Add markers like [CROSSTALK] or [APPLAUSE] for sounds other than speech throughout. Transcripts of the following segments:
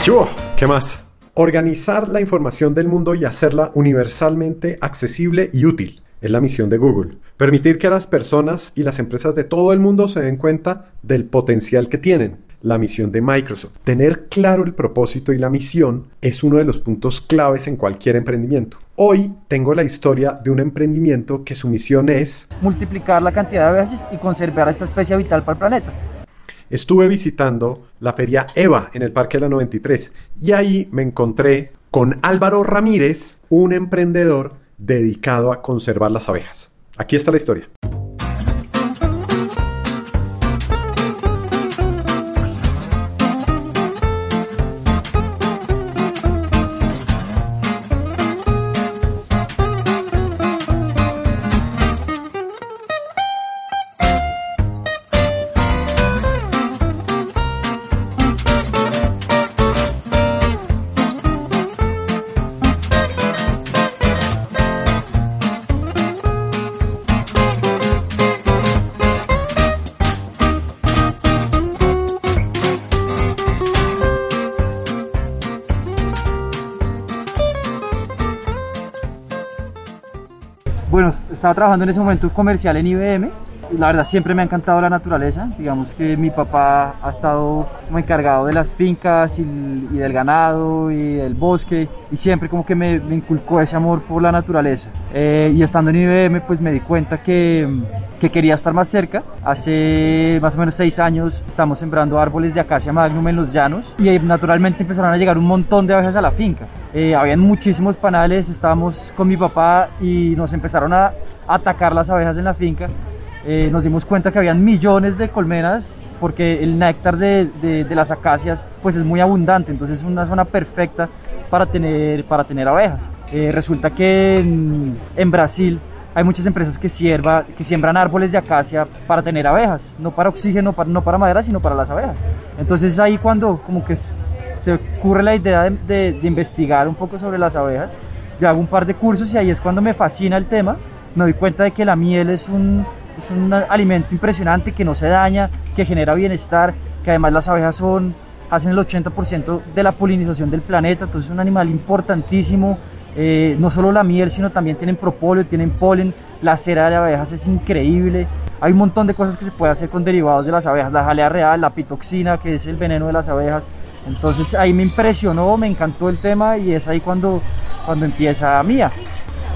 Chivo, ¿qué más? Organizar la información del mundo y hacerla universalmente accesible y útil es la misión de Google. Permitir que las personas y las empresas de todo el mundo se den cuenta del potencial que tienen. La misión de Microsoft. Tener claro el propósito y la misión es uno de los puntos claves en cualquier emprendimiento. Hoy tengo la historia de un emprendimiento que su misión es multiplicar la cantidad de veces y conservar esta especie vital para el planeta estuve visitando la feria EVA en el Parque de la 93 y ahí me encontré con Álvaro Ramírez, un emprendedor dedicado a conservar las abejas. Aquí está la historia. Estaba trabajando en ese momento comercial en IBM. La verdad siempre me ha encantado la naturaleza. Digamos que mi papá ha estado como encargado de las fincas y, del ganado y del bosque y siempre como que me, inculcó ese amor por la naturaleza. Eh, y estando en IBM pues me di cuenta que, que, quería estar más cerca. Hace más o menos seis años estamos sembrando árboles de acacia magnum en los llanos y naturalmente empezaron a llegar un montón de abejas a la finca. Eh, habían muchísimos panales, estábamos con mi papá y nos empezaron a atacar las abejas en la finca. Eh, nos dimos cuenta que habían millones de colmenas porque el néctar de, de, las acacias pues es muy abundante, entonces es una zona perfecta para tener, para tener abejas. Eh, resulta que en, en, Brasil hay muchas empresas que, sierva, que siembran árboles de acacia para tener abejas, no para oxígeno, para, no para madera, sino para las abejas. Entonces ahí cuando como que se ocurre la idea de, investigar un poco sobre las abejas. Yo hago un par de cursos y ahí es cuando me fascina el tema. Me doy cuenta de que la miel es un, es un alimento impresionante que no se daña, que genera bienestar, que además las abejas son, hacen el 80% de la polinización del planeta, entonces es un animal importantísimo. Eh, no solo la miel, sino también tienen propóleo, tienen polen, la cera de abejas es increíble. Hay un montón de cosas que se puede hacer con derivados de las abejas, la jalea real, la pitoxina, que es el veneno de las abejas. Entonces ahí me impresionó, me encantó el tema y es ahí cuando, cuando empieza Mía.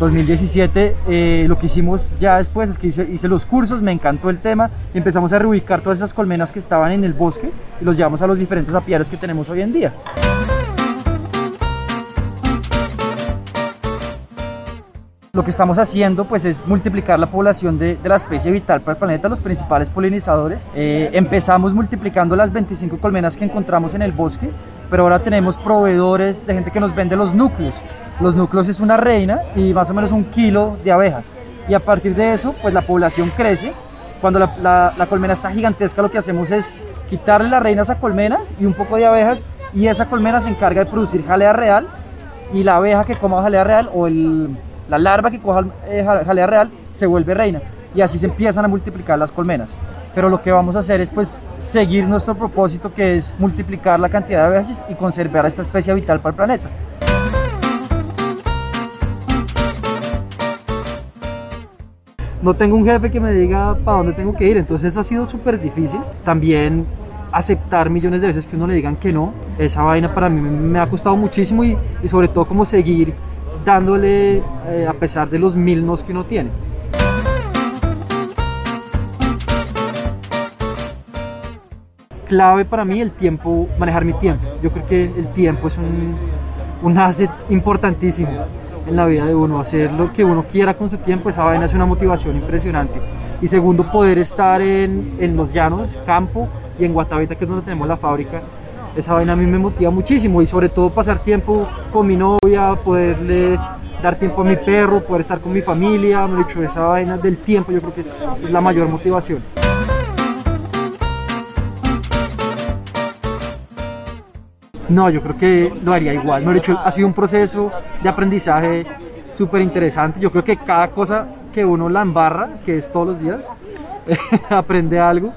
2017 eh, lo que hicimos ya después es que hice, hice, los cursos, me encantó el tema y empezamos a reubicar todas esas colmenas que estaban en el bosque y los llevamos a los diferentes apiarios que tenemos hoy en día. Lo que estamos haciendo pues es multiplicar la población de, la especie vital para el planeta, los principales polinizadores. Eh, empezamos multiplicando las 25 colmenas que encontramos en el bosque, pero ahora tenemos proveedores de gente que nos vende los núcleos. Los núcleos es una reina y más o menos un kilo de abejas. Y a partir de eso pues la población crece. Cuando la, la colmena está gigantesca lo que hacemos es quitarle la reina a esa colmena y un poco de abejas y esa colmena se encarga de producir jalea real y la abeja que coma jalea real o el la larva que coja eh, jalea real se vuelve reina y así se empiezan a multiplicar las colmenas. Pero lo que vamos a hacer es pues seguir nuestro propósito que es multiplicar la cantidad de abejas y conservar esta especie vital para el planeta. no tengo un jefe que me diga para dónde tengo que ir, entonces eso ha sido súper difícil. También aceptar millones de veces que uno le digan que no, esa vaina para mí me ha costado muchísimo y, y sobre todo como seguir dándole eh, a pesar de los mil nos que uno tiene. Clave para mí el tiempo, manejar mi tiempo. Yo creo que el tiempo es un, un asset importantísimo. en la vida de uno, hacer lo que uno quiera con su tiempo, esa vaina es una motivación impresionante. Y segundo, poder estar en, en los llanos, campo y en Guatavita, que es donde tenemos la fábrica, esa vaina a mí me motiva muchísimo y sobre todo pasar tiempo con mi novia, poderle dar tiempo a mi perro, poder estar con mi familia, me dicho, esa vaina del tiempo yo creo que es, la mayor motivación. No, yo creo que lo haría igual. Me dicho, ha sido un proceso de aprendizaje súper interesante. Yo creo que cada cosa que uno la embarra, que es todos los días, [LAUGHS] aprende algo.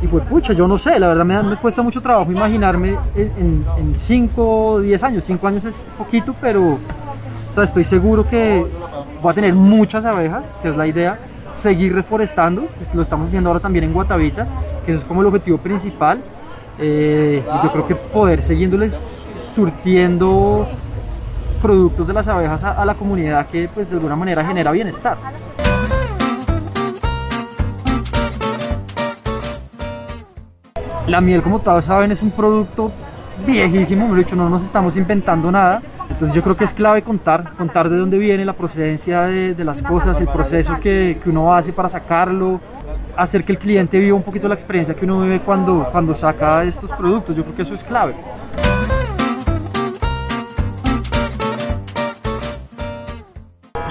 Y pues pucha, yo no sé, la verdad me, me cuesta mucho trabajo imaginarme en 5 o 10 años. 5 años es poquito, pero o sea, estoy seguro que voy a tener muchas abejas, que es la idea. Seguir reforestando, lo estamos haciendo ahora también en Guatavita, que eso es como el objetivo principal. Eh, yo creo que poder siguiéndoles surtiendo productos de las abejas a, a la comunidad que pues de alguna manera genera bienestar. La miel, como todos saben, es un producto viejísimo, me lo he dicho, no nos estamos inventando nada. Entonces yo creo que es clave contar, contar de dónde viene la procedencia de, las cosas, el proceso que, que uno hace para sacarlo, hacer que el cliente viva un poquito la experiencia que uno vive cuando, cuando saca estos productos. Yo creo que eso es clave.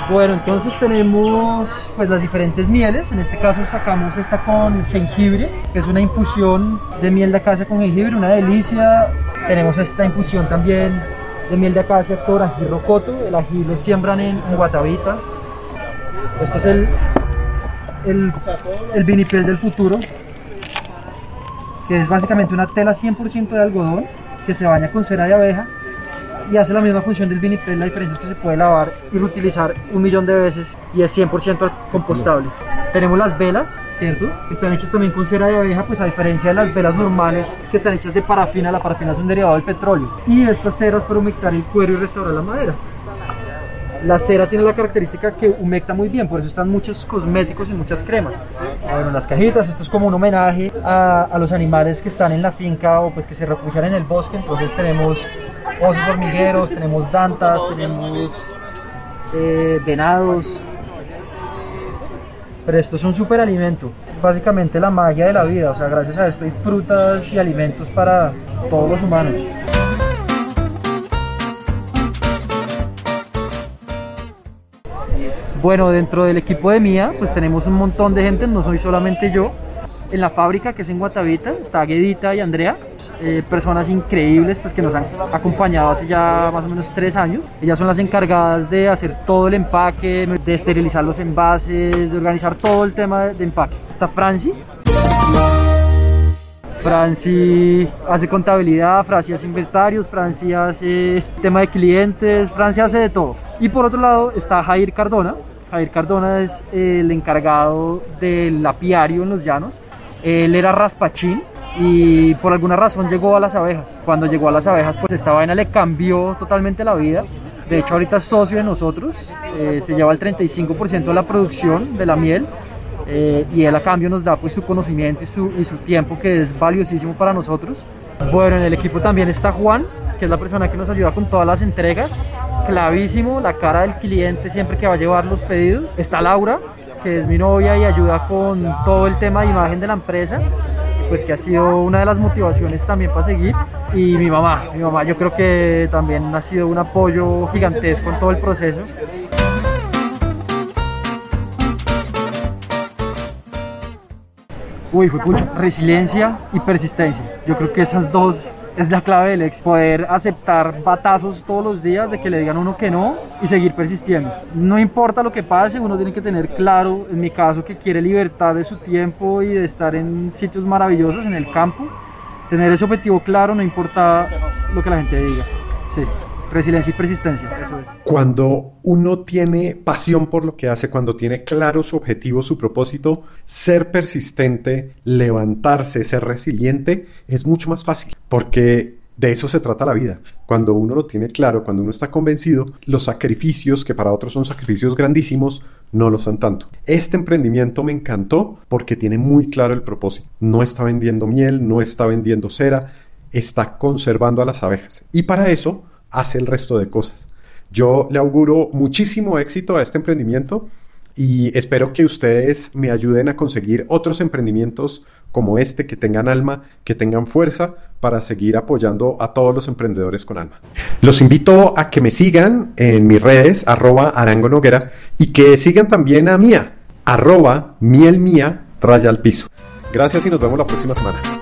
Bueno, entonces tenemos pues las diferentes mieles. En este caso sacamos esta con jengibre, que es una infusión de miel de acacia con jengibre, una delicia. Tenemos esta infusión también de miel de acacia con ají rocoto. El ají lo siembran en, Guatavita. Esto es el, el, el vinipel del futuro, que es básicamente una tela 100% de algodón que se baña con cera de abeja y hace la misma función del vinipel, la diferencia es que se puede lavar y reutilizar un millón de veces y es 100% compostable. Tenemos las velas, ¿cierto? Que están hechas también con cera de abeja, pues a diferencia de las velas normales que están hechas de parafina, la parafina es un derivado del petróleo. Y estas ceras para humectar el cuero y restaurar la madera. La cera tiene la característica que humecta muy bien, por eso están muchos cosméticos y muchas cremas. Bueno, las cajitas, esto es como un homenaje a, a los animales que están en la finca o pues que se refugian en el bosque. Entonces tenemos osos hormigueros, tenemos dantas, tenemos eh, venados. Pero esto es un super alimento, básicamente la magia de la vida. O sea, gracias a esto hay frutas y alimentos para todos los humanos. Bueno, dentro del equipo de Mía, pues tenemos un montón de gente, no soy solamente yo. En la fábrica, que es en Guatavita, está Guedita y Andrea, eh, personas increíbles pues, que nos han acompañado hace ya más o menos tres años. Ellas son las encargadas de hacer todo el empaque, de esterilizar los envases, de organizar todo el tema de empaque. Está Franci. Franci hace contabilidad, Franci hace inventarios, Franci hace tema de clientes, Franci hace de todo. Y por otro lado está Jair Cardona. Jair Cardona es el encargado del apiario en los llanos. Él era raspachín y por alguna razón llegó a las abejas. Cuando llegó a las abejas, pues esta vaina le cambió totalmente la vida. De hecho, ahorita es socio de nosotros. Eh, se lleva el 35% de la producción de la miel. Eh, y él a cambio nos da pues su conocimiento y su, y su tiempo que es valiosísimo para nosotros. Bueno, en el equipo también está Juan, que es la persona que nos ayuda con todas las entregas. Clavísimo, la cara del cliente siempre que va a llevar los pedidos. Está Laura, que es mi novia y ayuda con todo el tema de imagen de la empresa, pues que ha sido una de las motivaciones también para seguir. Y mi mamá, mi mamá yo creo que también ha sido un apoyo gigantesco en todo el proceso. Uy, fue pucha, resiliencia y persistencia. Yo creo que esas dos es la clave del ex. Poder aceptar batazos todos los días de que le digan uno que no y seguir persistiendo. No importa lo que pase, uno tiene que tener claro, en mi caso, que quiere libertad de su tiempo y de estar en sitios maravillosos, en el campo. Tener ese objetivo claro, no importa lo que la gente diga. Sí. Resiliencia y persistencia, eso es. Cuando uno tiene pasión por lo que hace, cuando tiene claro su objetivo, su propósito, ser persistente, levantarse, ser resiliente, es mucho más fácil, porque de eso se trata la vida. Cuando uno lo tiene claro, cuando uno está convencido, los sacrificios, que para otros son sacrificios grandísimos, no lo son tanto. Este emprendimiento me encantó porque tiene muy claro el propósito. No está vendiendo miel, no está vendiendo cera, está conservando a las abejas. Y para eso hace el resto de cosas. Yo le auguro muchísimo éxito a este emprendimiento y espero que ustedes me ayuden a conseguir otros emprendimientos como este que tengan alma, que tengan fuerza para seguir apoyando a todos los emprendedores con alma. Los invito a que me sigan en mis redes, arroba Arango Noguera, y que sigan también a Mía, arroba miel mía, raya al piso. Gracias y nos vemos la próxima semana.